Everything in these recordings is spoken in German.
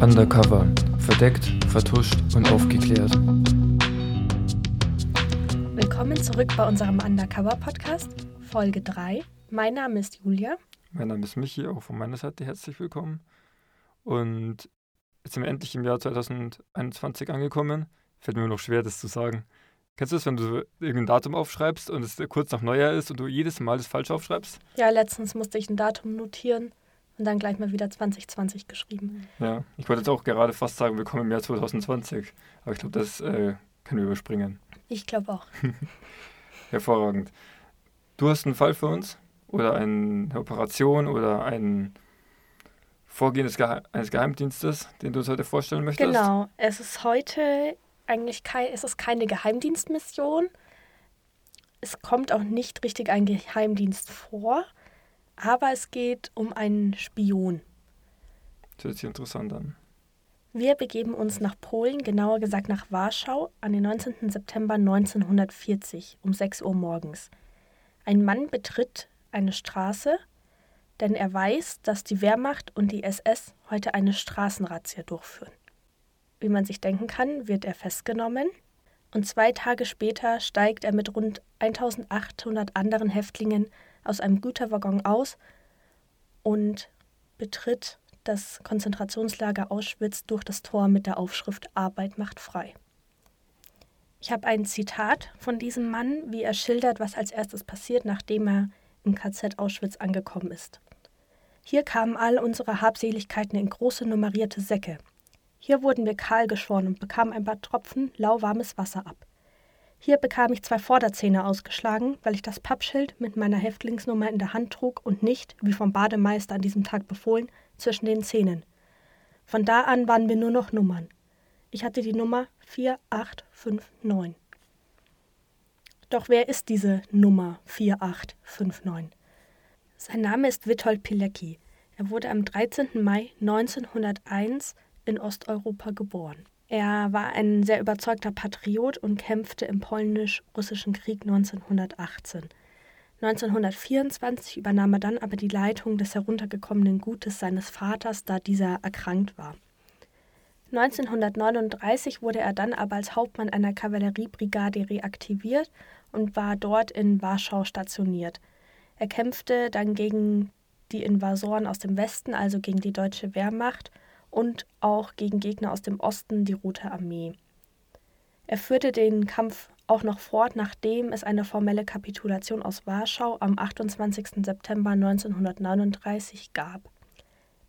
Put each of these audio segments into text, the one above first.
Undercover. Verdeckt, vertuscht und aufgeklärt. Willkommen zurück bei unserem Undercover-Podcast, Folge 3. Mein Name ist Julia. Mein Name ist Michi, auch von meiner Seite herzlich willkommen. Und jetzt sind wir endlich im Jahr 2021 angekommen. Fällt mir noch schwer, das zu sagen. Kennst du das, wenn du irgendein Datum aufschreibst und es kurz nach Neujahr ist und du jedes Mal das falsch aufschreibst? Ja, letztens musste ich ein Datum notieren und dann gleich mal wieder 2020 geschrieben. Ja, ich wollte jetzt auch gerade fast sagen, willkommen im Jahr 2020. Aber ich glaube, das äh, können wir überspringen. Ich glaube auch. Hervorragend. Du hast einen Fall für uns? Oder eine Operation oder ein Vorgehen des Gehe eines Geheimdienstes, den du uns heute vorstellen möchtest? Genau, es ist heute eigentlich kein, es ist keine Geheimdienstmission. Es kommt auch nicht richtig ein Geheimdienst vor, aber es geht um einen Spion. Das hört sich interessant an. Wir begeben uns nach Polen, genauer gesagt nach Warschau, an den 19. September 1940 um 6 Uhr morgens. Ein Mann betritt eine Straße, denn er weiß, dass die Wehrmacht und die SS heute eine Straßenrazzia durchführen. Wie man sich denken kann, wird er festgenommen und zwei Tage später steigt er mit rund 1800 anderen Häftlingen aus einem Güterwaggon aus und betritt das Konzentrationslager Auschwitz durch das Tor mit der Aufschrift Arbeit macht frei. Ich habe ein Zitat von diesem Mann, wie er schildert, was als erstes passiert, nachdem er im KZ Auschwitz angekommen ist. Hier kamen all unsere Habseligkeiten in große nummerierte Säcke. Hier wurden wir kahl geschoren und bekamen ein paar Tropfen lauwarmes Wasser ab. Hier bekam ich zwei Vorderzähne ausgeschlagen, weil ich das Pappschild mit meiner Häftlingsnummer in der Hand trug und nicht, wie vom Bademeister an diesem Tag befohlen, zwischen den Zähnen. Von da an waren wir nur noch Nummern. Ich hatte die Nummer 4859. Doch wer ist diese Nummer 4859? Sein Name ist Witold Pilecki. Er wurde am 13. Mai 1901 in Osteuropa geboren. Er war ein sehr überzeugter Patriot und kämpfte im polnisch-russischen Krieg 1918. 1924 übernahm er dann aber die Leitung des heruntergekommenen Gutes seines Vaters, da dieser erkrankt war. 1939 wurde er dann aber als Hauptmann einer Kavalleriebrigade reaktiviert und war dort in Warschau stationiert. Er kämpfte dann gegen die Invasoren aus dem Westen, also gegen die deutsche Wehrmacht, und auch gegen Gegner aus dem Osten, die Rote Armee. Er führte den Kampf auch noch fort, nachdem es eine formelle Kapitulation aus Warschau am 28. September 1939 gab.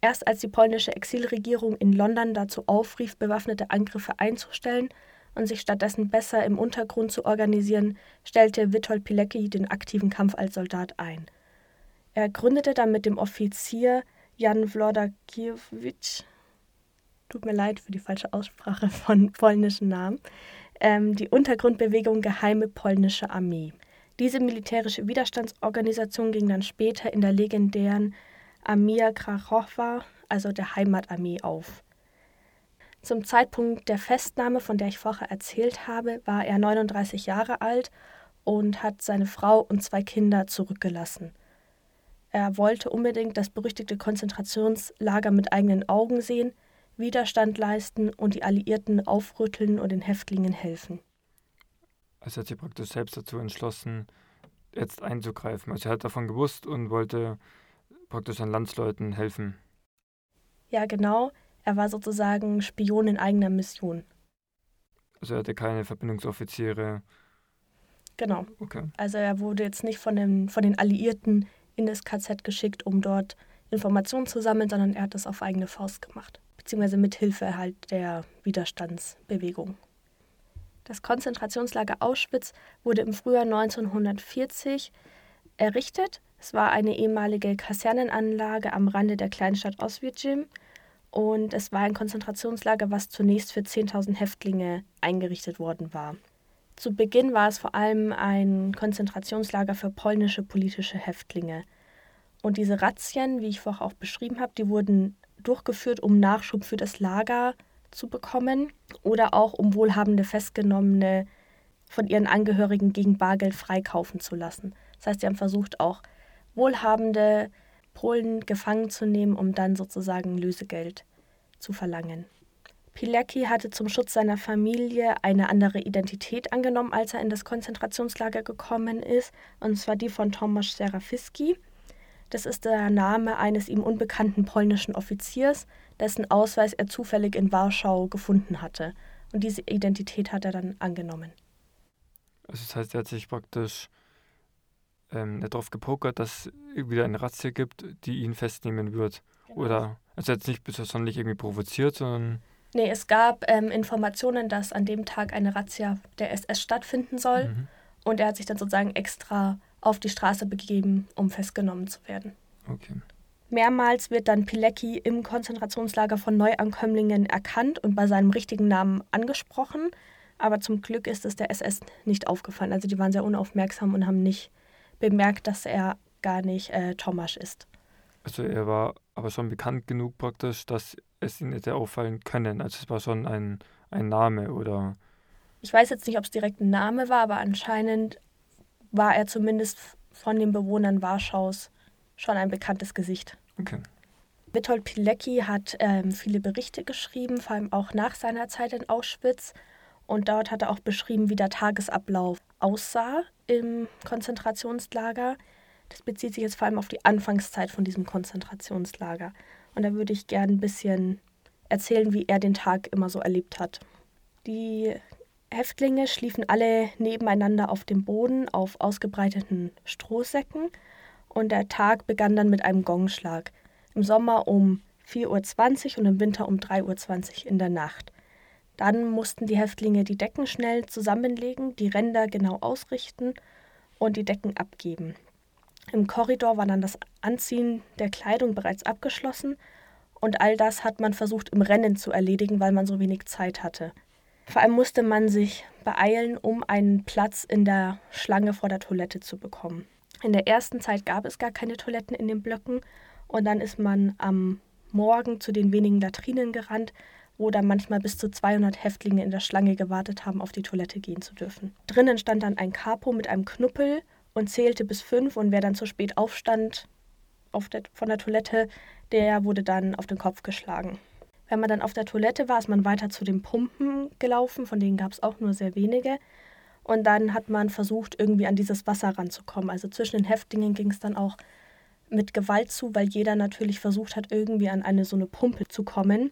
Erst als die polnische Exilregierung in London dazu aufrief, bewaffnete Angriffe einzustellen und sich stattdessen besser im Untergrund zu organisieren, stellte Witold Pilecki den aktiven Kampf als Soldat ein. Er gründete dann mit dem Offizier Jan Wlodakiewicz tut mir leid für die falsche Aussprache von polnischen Namen, ähm, die Untergrundbewegung Geheime Polnische Armee. Diese militärische Widerstandsorganisation ging dann später in der legendären Armia Krakowa, also der Heimatarmee, auf. Zum Zeitpunkt der Festnahme, von der ich vorher erzählt habe, war er 39 Jahre alt und hat seine Frau und zwei Kinder zurückgelassen. Er wollte unbedingt das berüchtigte Konzentrationslager mit eigenen Augen sehen, Widerstand leisten und die Alliierten aufrütteln und den Häftlingen helfen. Also hat sich praktisch selbst dazu entschlossen, jetzt einzugreifen. Also er hat davon gewusst und wollte praktisch seinen Landsleuten helfen. Ja, genau. Er war sozusagen Spion in eigener Mission. Also er hatte keine Verbindungsoffiziere. Genau. Okay. Also er wurde jetzt nicht von den, von den Alliierten in das KZ geschickt, um dort Informationen zu sammeln, sondern er hat das auf eigene Faust gemacht beziehungsweise mit Hilfe halt der Widerstandsbewegung. Das Konzentrationslager Auschwitz wurde im Frühjahr 1940 errichtet. Es war eine ehemalige Kasernenanlage am Rande der Kleinstadt Oswiecim und es war ein Konzentrationslager, was zunächst für 10.000 Häftlinge eingerichtet worden war. Zu Beginn war es vor allem ein Konzentrationslager für polnische politische Häftlinge. Und diese Razzien, wie ich vorher auch beschrieben habe, die wurden durchgeführt, um Nachschub für das Lager zu bekommen oder auch um wohlhabende Festgenommene von ihren Angehörigen gegen Bargeld freikaufen zu lassen. Das heißt, sie haben versucht, auch wohlhabende Polen gefangen zu nehmen, um dann sozusagen Lösegeld zu verlangen. Pilecki hatte zum Schutz seiner Familie eine andere Identität angenommen, als er in das Konzentrationslager gekommen ist, und zwar die von Tomasz Serafiski. Das ist der Name eines ihm unbekannten polnischen Offiziers, dessen Ausweis er zufällig in Warschau gefunden hatte. Und diese Identität hat er dann angenommen. Also das heißt, er hat sich praktisch ähm, darauf gepokert, dass es wieder eine Razzia gibt, die ihn festnehmen wird. Genau. Oder also jetzt nicht besonders irgendwie provoziert, sondern. Nee, es gab ähm, Informationen, dass an dem Tag eine Razzia der SS stattfinden soll. Mhm. Und er hat sich dann sozusagen extra auf die Straße begeben, um festgenommen zu werden. Okay. Mehrmals wird dann Pilecki im Konzentrationslager von Neuankömmlingen erkannt und bei seinem richtigen Namen angesprochen. Aber zum Glück ist es der SS nicht aufgefallen. Also die waren sehr unaufmerksam und haben nicht bemerkt, dass er gar nicht äh, Thomas ist. Also er war aber schon bekannt genug praktisch, dass es ihn hätte auffallen können. Also es war schon ein, ein Name oder. Ich weiß jetzt nicht, ob es direkt ein Name war, aber anscheinend war er zumindest von den Bewohnern Warschaus schon ein bekanntes Gesicht. Okay. Witold Pilecki hat ähm, viele Berichte geschrieben, vor allem auch nach seiner Zeit in Auschwitz. Und dort hat er auch beschrieben, wie der Tagesablauf aussah im Konzentrationslager. Das bezieht sich jetzt vor allem auf die Anfangszeit von diesem Konzentrationslager. Und da würde ich gerne ein bisschen erzählen, wie er den Tag immer so erlebt hat. Die Häftlinge schliefen alle nebeneinander auf dem Boden auf ausgebreiteten Strohsäcken und der Tag begann dann mit einem Gongschlag. Im Sommer um 4.20 Uhr und im Winter um 3.20 Uhr in der Nacht. Dann mussten die Häftlinge die Decken schnell zusammenlegen, die Ränder genau ausrichten und die Decken abgeben. Im Korridor war dann das Anziehen der Kleidung bereits abgeschlossen und all das hat man versucht im Rennen zu erledigen, weil man so wenig Zeit hatte. Vor allem musste man sich beeilen, um einen Platz in der Schlange vor der Toilette zu bekommen. In der ersten Zeit gab es gar keine Toiletten in den Blöcken und dann ist man am Morgen zu den wenigen Latrinen gerannt, wo dann manchmal bis zu 200 Häftlinge in der Schlange gewartet haben, auf die Toilette gehen zu dürfen. Drinnen stand dann ein Capo mit einem Knuppel und zählte bis fünf und wer dann zu spät aufstand auf der, von der Toilette, der wurde dann auf den Kopf geschlagen. Wenn man dann auf der Toilette war, ist man weiter zu den Pumpen gelaufen, von denen gab es auch nur sehr wenige. Und dann hat man versucht, irgendwie an dieses Wasser ranzukommen. Also zwischen den Häftlingen ging es dann auch mit Gewalt zu, weil jeder natürlich versucht hat, irgendwie an eine so eine Pumpe zu kommen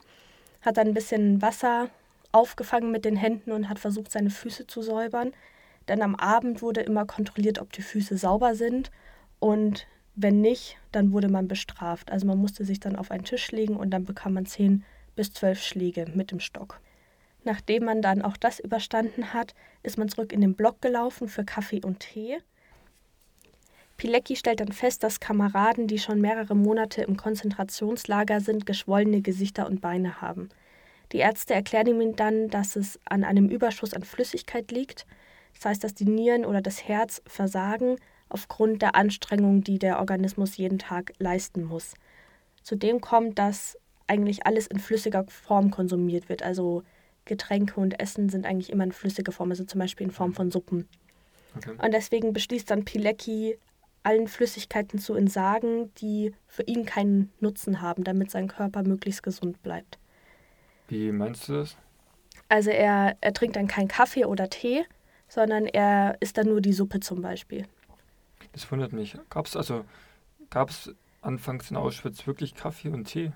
hat dann ein bisschen Wasser aufgefangen mit den Händen und hat versucht, seine Füße zu säubern. Denn am Abend wurde immer kontrolliert, ob die Füße sauber sind. Und wenn nicht, dann wurde man bestraft. Also man musste sich dann auf einen Tisch legen und dann bekam man zehn bis zwölf Schläge mit dem Stock. Nachdem man dann auch das überstanden hat, ist man zurück in den Block gelaufen für Kaffee und Tee. Pilecki stellt dann fest, dass Kameraden, die schon mehrere Monate im Konzentrationslager sind, geschwollene Gesichter und Beine haben. Die Ärzte erklären ihm dann, dass es an einem Überschuss an Flüssigkeit liegt. Das heißt, dass die Nieren oder das Herz versagen aufgrund der Anstrengung, die der Organismus jeden Tag leisten muss. Zudem kommt, dass eigentlich alles in flüssiger Form konsumiert wird. Also Getränke und Essen sind eigentlich immer in flüssiger Form, also zum Beispiel in Form von Suppen. Okay. Und deswegen beschließt dann Pilecki, allen Flüssigkeiten zu entsagen, die für ihn keinen Nutzen haben, damit sein Körper möglichst gesund bleibt. Wie meinst du das? Also er, er trinkt dann keinen Kaffee oder Tee, sondern er isst dann nur die Suppe zum Beispiel. Das wundert mich. Gab es also gab es anfangs in Auschwitz wirklich Kaffee und Tee?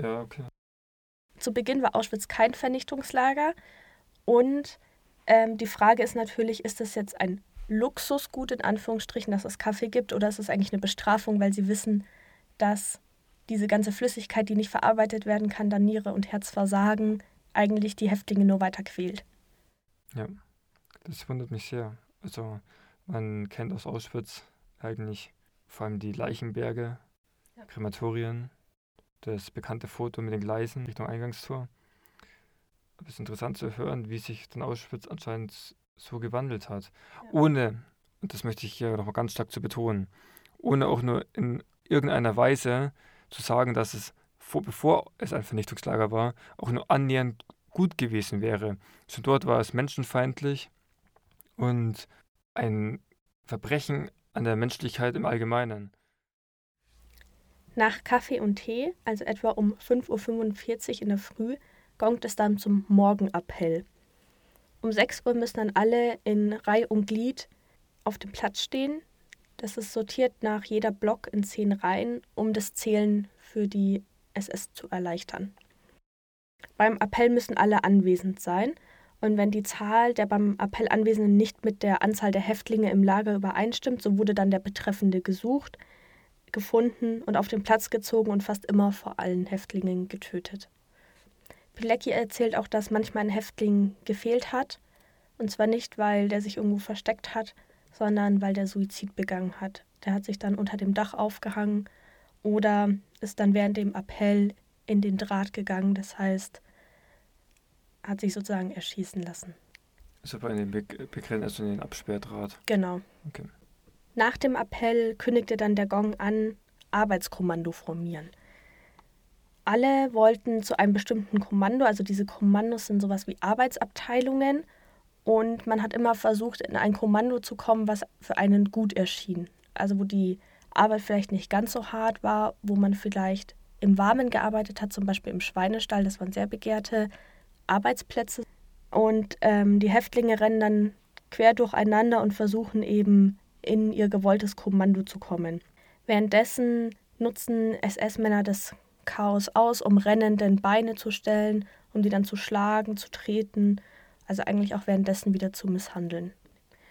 Ja. Okay. Zu Beginn war Auschwitz kein Vernichtungslager und ähm, die Frage ist natürlich, ist das jetzt ein Luxusgut in Anführungsstrichen, dass es Kaffee gibt, oder ist es eigentlich eine Bestrafung, weil sie wissen, dass diese ganze Flüssigkeit, die nicht verarbeitet werden kann, dann Niere und Herz versagen, eigentlich die Häftlinge nur weiter quält. Ja, das wundert mich sehr. Also man kennt aus Auschwitz eigentlich vor allem die Leichenberge, ja. Krematorien, das bekannte Foto mit den Gleisen Richtung Eingangstor. Es ist interessant zu hören, wie sich dann Auschwitz anscheinend so gewandelt hat. Ja. Ohne, und das möchte ich hier nochmal ganz stark zu betonen, ohne auch nur in irgendeiner Weise zu sagen, dass es vor, bevor es ein Vernichtungslager war, auch nur annähernd gut gewesen wäre. Schon dort war es menschenfeindlich und ein Verbrechen an der Menschlichkeit im Allgemeinen. Nach Kaffee und Tee, also etwa um 5.45 Uhr in der Früh, gongt es dann zum Morgenappell. Um 6 Uhr müssen dann alle in Reih und Glied auf dem Platz stehen. Das ist sortiert nach jeder Block in zehn Reihen, um das Zählen für die SS zu erleichtern. Beim Appell müssen alle anwesend sein. Und wenn die Zahl der beim Appell Anwesenden nicht mit der Anzahl der Häftlinge im Lager übereinstimmt, so wurde dann der Betreffende gesucht, gefunden und auf den Platz gezogen und fast immer vor allen Häftlingen getötet. Pilecki erzählt auch, dass manchmal ein Häftling gefehlt hat. Und zwar nicht, weil der sich irgendwo versteckt hat, sondern weil der Suizid begangen hat. Der hat sich dann unter dem Dach aufgehangen oder ist dann während dem Appell in den Draht gegangen. Das heißt, hat sich sozusagen erschießen lassen. Also bei den Be Begrenzen also den Absperrdraht. Genau. Okay. Nach dem Appell kündigte dann der Gong an, Arbeitskommando formieren. Alle wollten zu einem bestimmten Kommando, also diese Kommandos sind sowas wie Arbeitsabteilungen und man hat immer versucht, in ein Kommando zu kommen, was für einen gut erschien. Also wo die Arbeit vielleicht nicht ganz so hart war, wo man vielleicht im Warmen gearbeitet hat, zum Beispiel im Schweinestall, das waren sehr begehrte Arbeitsplätze. Und ähm, die Häftlinge rennen dann quer durcheinander und versuchen eben in ihr gewolltes Kommando zu kommen. Währenddessen nutzen SS-Männer das Chaos aus, um rennenden Beine zu stellen, um die dann zu schlagen, zu treten, also eigentlich auch währenddessen wieder zu misshandeln.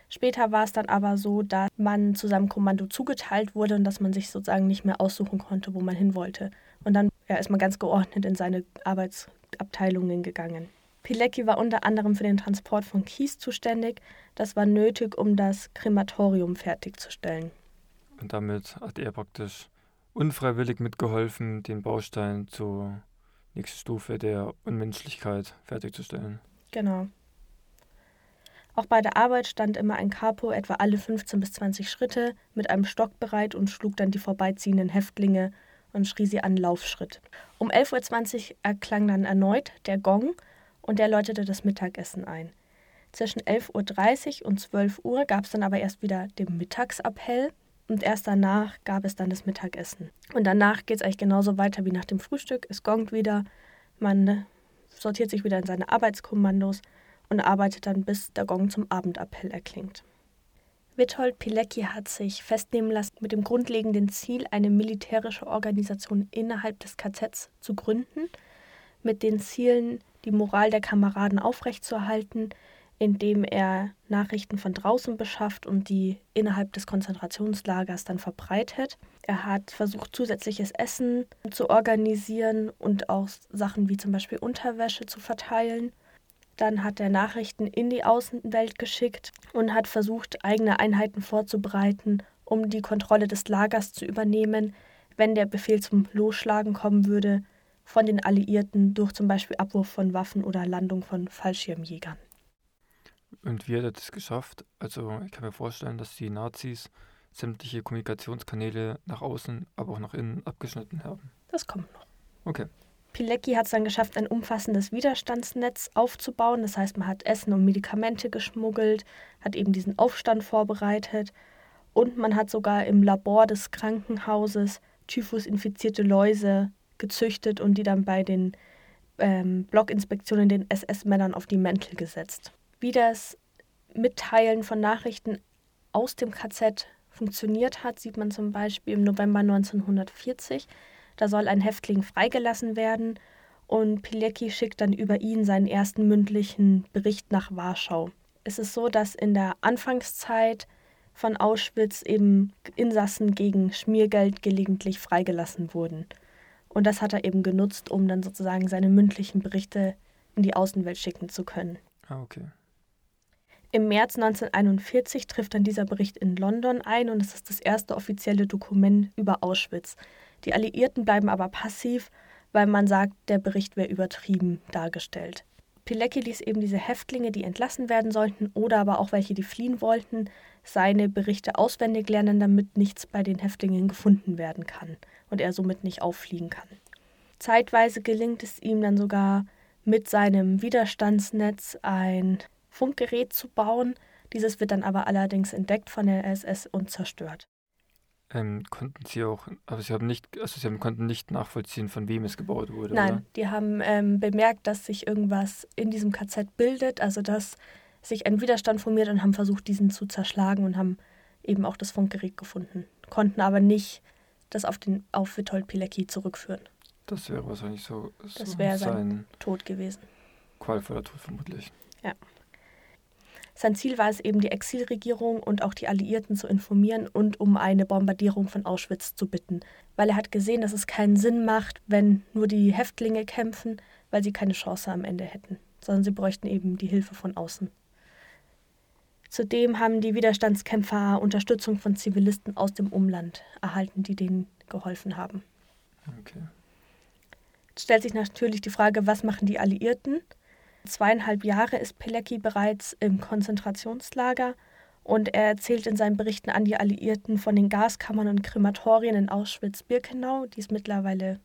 Später war es dann aber so, dass man zu seinem Kommando zugeteilt wurde und dass man sich sozusagen nicht mehr aussuchen konnte, wo man hin wollte. Und dann ja, ist man ganz geordnet in seine Arbeitsabteilungen gegangen. Pilecki war unter anderem für den Transport von Kies zuständig. Das war nötig, um das Krematorium fertigzustellen. Und damit hat er praktisch unfreiwillig mitgeholfen, den Baustein zur nächsten Stufe der Unmenschlichkeit fertigzustellen. Genau. Auch bei der Arbeit stand immer ein Capo etwa alle 15 bis 20 Schritte mit einem Stock bereit und schlug dann die vorbeiziehenden Häftlinge und schrie sie an Laufschritt. Um 11.20 Uhr erklang dann erneut der Gong und der läutete das Mittagessen ein. Zwischen 11.30 Uhr und 12 Uhr gab es dann aber erst wieder den Mittagsappell und erst danach gab es dann das Mittagessen. Und danach geht es eigentlich genauso weiter wie nach dem Frühstück. Es gongt wieder, man sortiert sich wieder in seine Arbeitskommandos und arbeitet dann, bis der Gong zum Abendappell erklingt. Witold Pilecki hat sich festnehmen lassen, mit dem grundlegenden Ziel, eine militärische Organisation innerhalb des KZs zu gründen, mit den Zielen, die Moral der Kameraden aufrechtzuerhalten, indem er Nachrichten von draußen beschafft und die innerhalb des Konzentrationslagers dann verbreitet. Er hat versucht, zusätzliches Essen zu organisieren und auch Sachen wie zum Beispiel Unterwäsche zu verteilen. Dann hat er Nachrichten in die Außenwelt geschickt und hat versucht, eigene Einheiten vorzubereiten, um die Kontrolle des Lagers zu übernehmen, wenn der Befehl zum Losschlagen kommen würde von den Alliierten durch zum Beispiel Abwurf von Waffen oder Landung von Fallschirmjägern. Und wie hat er das geschafft? Also ich kann mir vorstellen, dass die Nazis sämtliche Kommunikationskanäle nach außen, aber auch nach innen abgeschnitten haben. Das kommt noch. Okay. Pilecki hat es dann geschafft, ein umfassendes Widerstandsnetz aufzubauen. Das heißt, man hat Essen und Medikamente geschmuggelt, hat eben diesen Aufstand vorbereitet und man hat sogar im Labor des Krankenhauses Typhus-infizierte Läuse gezüchtet und die dann bei den ähm, Blockinspektionen den SS-Männern auf die Mäntel gesetzt. Wie das Mitteilen von Nachrichten aus dem KZ funktioniert hat, sieht man zum Beispiel im November 1940. Da soll ein Häftling freigelassen werden und Pilecki schickt dann über ihn seinen ersten mündlichen Bericht nach Warschau. Es ist so, dass in der Anfangszeit von Auschwitz eben Insassen gegen Schmiergeld gelegentlich freigelassen wurden. Und das hat er eben genutzt, um dann sozusagen seine mündlichen Berichte in die Außenwelt schicken zu können. Ah, okay. Im März 1941 trifft dann dieser Bericht in London ein und es ist das erste offizielle Dokument über Auschwitz. Die Alliierten bleiben aber passiv, weil man sagt, der Bericht wäre übertrieben dargestellt. Pilecki ließ eben diese Häftlinge, die entlassen werden sollten, oder aber auch welche, die fliehen wollten, seine Berichte auswendig lernen, damit nichts bei den Häftlingen gefunden werden kann und er somit nicht auffliegen kann. Zeitweise gelingt es ihm dann sogar, mit seinem Widerstandsnetz ein Funkgerät zu bauen. Dieses wird dann aber allerdings entdeckt von der SS und zerstört. Ähm, konnten sie auch, aber sie haben nicht, also sie haben, konnten nicht nachvollziehen, von wem es gebaut wurde. Nein, oder? die haben ähm, bemerkt, dass sich irgendwas in diesem KZ bildet, also dass sich ein Widerstand formiert und haben versucht, diesen zu zerschlagen und haben eben auch das Funkgerät gefunden. Konnten aber nicht das auf, den, auf Witold Pilecki zurückführen. Das wäre wahrscheinlich so, Das so wäre sein Tod gewesen. qualvoller Tod vermutlich. Sein Ziel war es eben, die Exilregierung und auch die Alliierten zu informieren und um eine Bombardierung von Auschwitz zu bitten, weil er hat gesehen, dass es keinen Sinn macht, wenn nur die Häftlinge kämpfen, weil sie keine Chance am Ende hätten, sondern sie bräuchten eben die Hilfe von außen. Zudem haben die Widerstandskämpfer Unterstützung von Zivilisten aus dem Umland erhalten, die denen geholfen haben. Okay. Jetzt stellt sich natürlich die Frage, was machen die Alliierten? Zweieinhalb Jahre ist Pilecki bereits im Konzentrationslager und er erzählt in seinen Berichten an die Alliierten von den Gaskammern und Krematorien in Auschwitz-Birkenau, die es mittlerweile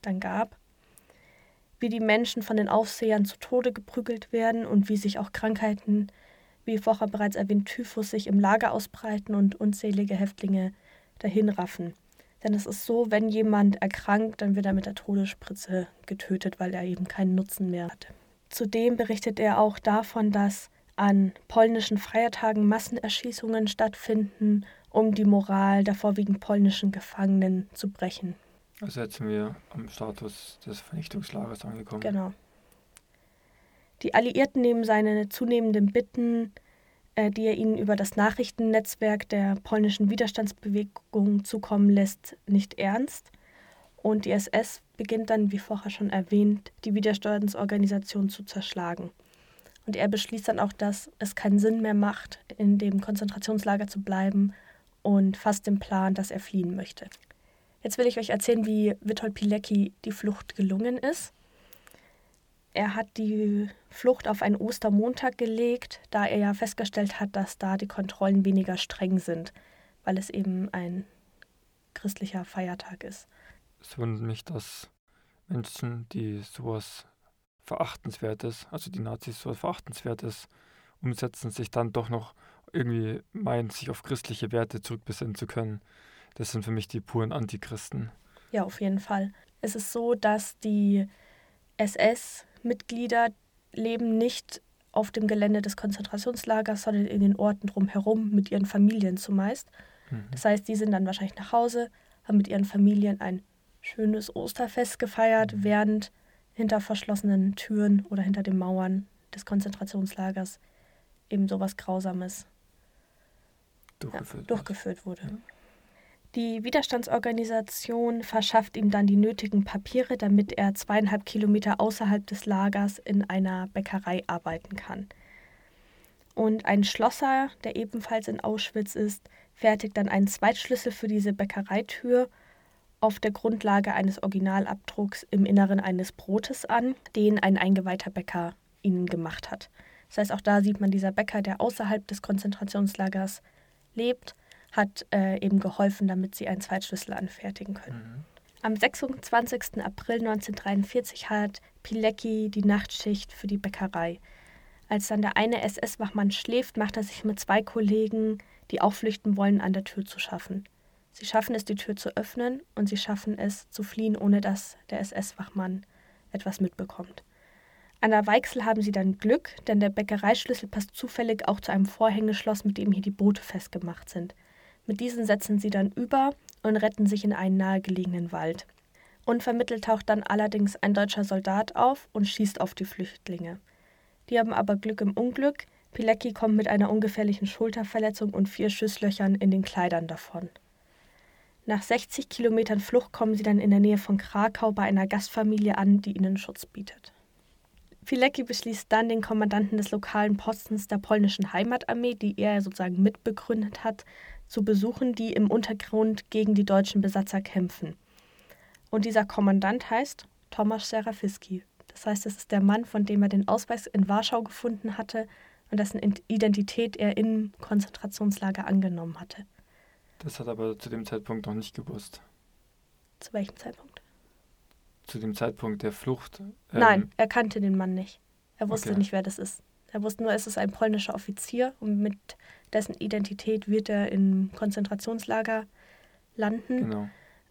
dann gab, wie die Menschen von den Aufsehern zu Tode geprügelt werden und wie sich auch Krankheiten, wie vorher bereits erwähnt, Typhus sich im Lager ausbreiten und unzählige Häftlinge dahinraffen. Denn es ist so, wenn jemand erkrankt, dann wird er mit der Todesspritze getötet, weil er eben keinen Nutzen mehr hat. Zudem berichtet er auch davon, dass an polnischen Feiertagen Massenerschießungen stattfinden, um die Moral der vorwiegend polnischen Gefangenen zu brechen. Also jetzt sind wir am Status des Vernichtungslagers angekommen. Genau. Die Alliierten nehmen seine zunehmenden Bitten, äh, die er ihnen über das Nachrichtennetzwerk der polnischen Widerstandsbewegung zukommen lässt, nicht ernst. Und die SS beginnt dann, wie vorher schon erwähnt, die Widerstandsorganisation zu zerschlagen. Und er beschließt dann auch, dass es keinen Sinn mehr macht, in dem Konzentrationslager zu bleiben und fasst den Plan, dass er fliehen möchte. Jetzt will ich euch erzählen, wie Witold Pilecki die Flucht gelungen ist. Er hat die Flucht auf einen Ostermontag gelegt, da er ja festgestellt hat, dass da die Kontrollen weniger streng sind, weil es eben ein christlicher Feiertag ist. Es wundert mich, dass Menschen, die sowas Verachtenswertes, also die Nazis sowas Verachtenswertes umsetzen, sich dann doch noch irgendwie meinen, sich auf christliche Werte zurückbesinnen zu können. Das sind für mich die puren Antichristen. Ja, auf jeden Fall. Es ist so, dass die SS-Mitglieder leben nicht auf dem Gelände des Konzentrationslagers, sondern in den Orten drumherum mit ihren Familien zumeist. Mhm. Das heißt, die sind dann wahrscheinlich nach Hause, haben mit ihren Familien ein schönes Osterfest gefeiert, Mhm. während hinter verschlossenen Türen oder hinter den Mauern des Konzentrationslagers eben sowas Grausames Durchgeführt. wird. durchgeführt wurde. Die Widerstandsorganisation verschafft ihm dann die nötigen Papiere, damit er zweieinhalb Kilometer außerhalb des Lagers in einer Bäckerei arbeiten kann. Und ein Schlosser, der ebenfalls in Auschwitz ist, fertigt dann einen Zweitschlüssel für diese Bäckereitür auf der Grundlage eines Originalabdrucks im Inneren eines Brotes an, den ein eingeweihter Bäcker ihnen gemacht hat. Das heißt, auch da sieht man dieser Bäcker, der außerhalb des Konzentrationslagers lebt, hat äh, eben geholfen, damit sie einen Zweitschlüssel anfertigen können. Mhm. Am 26. April 1943 hat Pilecki die Nachtschicht für die Bäckerei. Als dann der eine SS-Wachmann schläft, macht er sich mit zwei Kollegen, die auch flüchten wollen, an der Tür zu schaffen. Sie schaffen es, die Tür zu öffnen und sie schaffen es, zu fliehen, ohne dass der SS-Wachmann etwas mitbekommt. An der Weichsel haben sie dann Glück, denn der Bäckereischlüssel passt zufällig auch zu einem Vorhängeschloss, mit dem hier die Boote festgemacht sind. Mit diesen setzen sie dann über und retten sich in einen nahegelegenen Wald. Unvermittelt taucht dann allerdings ein deutscher Soldat auf und schießt auf die Flüchtlinge. Die haben aber Glück im Unglück. Pilecki kommt mit einer ungefährlichen Schulterverletzung und vier Schusslöchern in den Kleidern davon. Nach 60 Kilometern Flucht kommen sie dann in der Nähe von Krakau bei einer Gastfamilie an, die ihnen Schutz bietet. Pilecki beschließt dann, den Kommandanten des lokalen Postens der polnischen Heimatarmee, die er sozusagen mitbegründet hat, zu besuchen, die im Untergrund gegen die deutschen Besatzer kämpfen. Und dieser Kommandant heißt Tomasz Serafiski. Das heißt, es ist der Mann, von dem er den Ausweis in Warschau gefunden hatte und dessen Identität er im Konzentrationslager angenommen hatte. Das hat er aber zu dem Zeitpunkt noch nicht gewusst. Zu welchem Zeitpunkt? Zu dem Zeitpunkt der Flucht. ähm, Nein, er kannte den Mann nicht. Er wusste Okay. nicht, wer das ist. Er wusste nur, es ist ein polnischer Offizier und mit dessen Identität wird er im Konzentrationslager landen. Genau.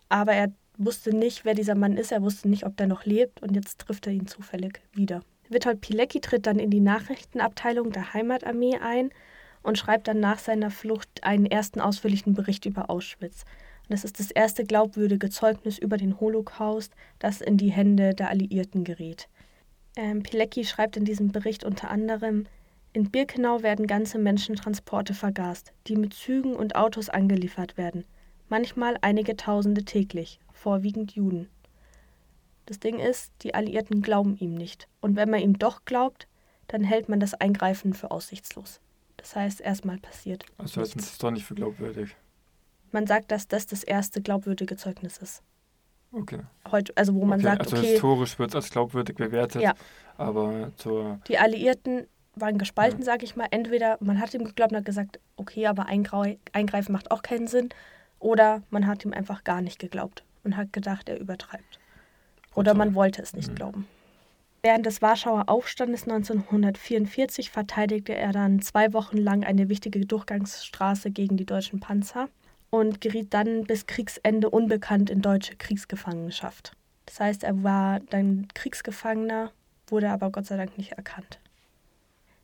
Aber er wusste nicht, wer dieser Mann ist. Er wusste nicht, ob der noch lebt. Und jetzt trifft er ihn zufällig wieder. Witold Pilecki tritt dann in die Nachrichtenabteilung der Heimatarmee ein und schreibt dann nach seiner Flucht einen ersten ausführlichen Bericht über Auschwitz. Und das ist das erste glaubwürdige Zeugnis über den Holocaust, das in die Hände der Alliierten gerät. Ähm, Pilecki schreibt in diesem Bericht unter anderem, in Birkenau werden ganze Menschentransporte vergast, die mit Zügen und Autos angeliefert werden. Manchmal einige Tausende täglich, vorwiegend Juden. Das Ding ist, die Alliierten glauben ihm nicht. Und wenn man ihm doch glaubt, dann hält man das Eingreifen für aussichtslos. Das heißt, erstmal passiert. Also Sie es doch nicht für glaubwürdig. Man sagt, dass das das erste glaubwürdige Zeugnis ist. Okay. Heute, also wo man okay. sagt, also okay, historisch wird es als glaubwürdig bewertet, Ja. aber zur die Alliierten waren gespalten, Ja. sage ich mal. Entweder man hat ihm geglaubt und hat gesagt, okay, aber Eingrei Eingreifen macht auch keinen Sinn. Oder man hat ihm einfach gar nicht geglaubt und hat gedacht, er übertreibt. Oder man wollte es nicht Mhm. glauben. Während des Warschauer Aufstandes 1944 verteidigte er dann zwei Wochen lang eine wichtige Durchgangsstraße gegen die deutschen Panzer und geriet dann bis Kriegsende unbekannt in deutsche Kriegsgefangenschaft. Das heißt, er war dann Kriegsgefangener, wurde aber Gott sei Dank nicht erkannt.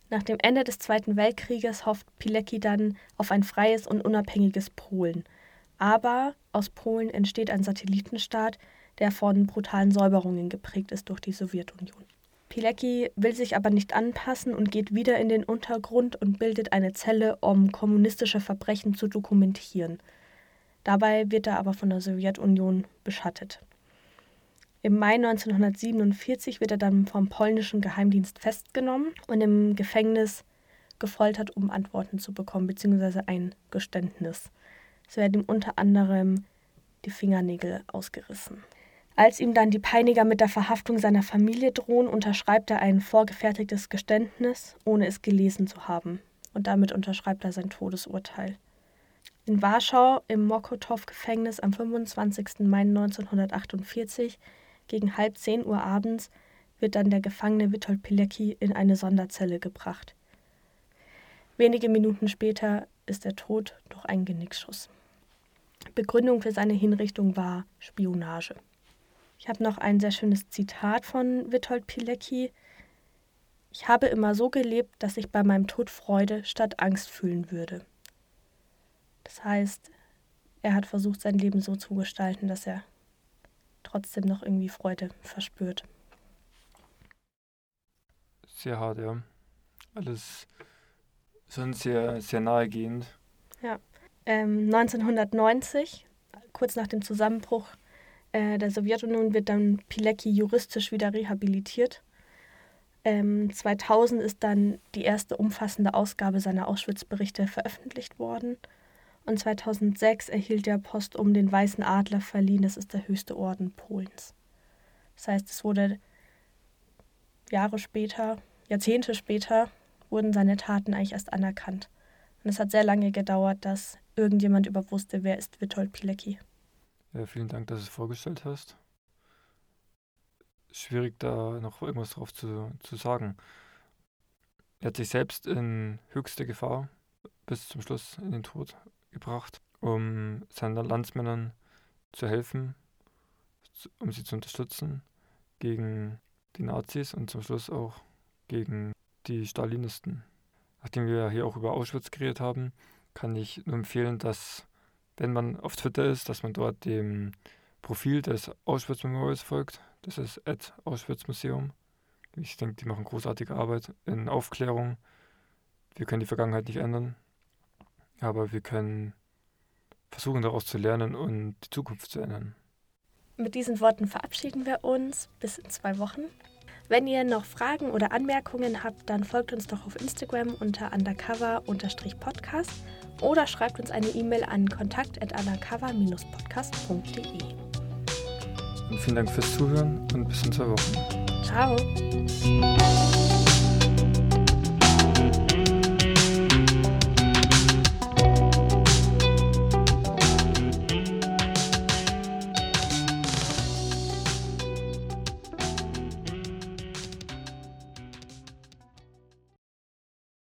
Nach dem Ende des Zweiten Weltkrieges hofft Pilecki dann auf ein freies und unabhängiges Polen. Aber aus Polen entsteht ein Satellitenstaat, der von brutalen Säuberungen geprägt ist durch die Sowjetunion. Pilecki will sich aber nicht anpassen und geht wieder in den Untergrund und bildet eine Zelle, um kommunistische Verbrechen zu dokumentieren. Dabei wird er aber von der Sowjetunion beschattet. Im Mai 1947 wird er dann vom polnischen Geheimdienst festgenommen und im Gefängnis gefoltert, um Antworten zu bekommen, beziehungsweise ein Geständnis. Es werden ihm unter anderem die Fingernägel ausgerissen. Als ihm dann die Peiniger mit der Verhaftung seiner Familie drohen, unterschreibt er ein vorgefertigtes Geständnis, ohne es gelesen zu haben. Und damit unterschreibt er sein Todesurteil. In Warschau im Mokotow-Gefängnis am 25. Mai 1948 gegen halb zehn Uhr abends wird dann der Gefangene Witold Pilecki in eine Sonderzelle gebracht. Wenige Minuten später ist er tot durch einen Genickschuss. Begründung für seine Hinrichtung war Spionage. Ich habe noch ein sehr schönes Zitat von Witold Pilecki. Ich habe immer so gelebt, dass ich bei meinem Tod Freude statt Angst fühlen würde. Das heißt, er hat versucht, sein Leben so zu gestalten, dass er trotzdem noch irgendwie Freude verspürt. sehr hart, ja. Alles schon sehr, sehr nahegehend. Ähm, 1990, kurz nach dem Zusammenbruch äh, der Sowjetunion, wird dann Pilecki juristisch wieder rehabilitiert. Ähm, 2000 ist dann die erste umfassende Ausgabe seiner Auschwitz-Berichte veröffentlicht worden. Und 2006 erhielt er Post um den Weißen Adler verliehen. Das ist der höchste Orden Polens. Das heißt, es wurde Jahre später, Jahrzehnte später, wurden seine Taten eigentlich erst anerkannt. Und es hat sehr lange gedauert, dass irgendjemand überhaupt wusste, wer ist Witold Pilecki. Ja, vielen Dank, dass du es vorgestellt hast. Schwierig, da noch irgendwas drauf zu, zu sagen. Er hat sich selbst in höchste Gefahr bis zum Schluss in den Tod gebracht, um seinen Landsmännern zu helfen, um sie zu unterstützen gegen die Nazis und zum Schluss auch gegen die Stalinisten. Nachdem wir hier auch über Auschwitz geredet haben, kann ich nur empfehlen, dass wenn man auf Twitter ist, dass man dort dem Profil des Auschwitz Memorials folgt. Das ist at Auschwitz Museum. Ich denke, die machen großartige Arbeit in Aufklärung. Wir können die Vergangenheit nicht ändern, aber wir können versuchen daraus zu lernen und die Zukunft zu ändern. Mit diesen Worten verabschieden wir uns bis in zwei Wochen. Wenn ihr noch Fragen oder Anmerkungen habt, dann folgt uns doch auf Instagram unter undercover-podcast oder schreibt uns eine E-Mail an kontakt.undercover-podcast.de. Und vielen Dank fürs Zuhören und bis in zwei Wochen. Ciao!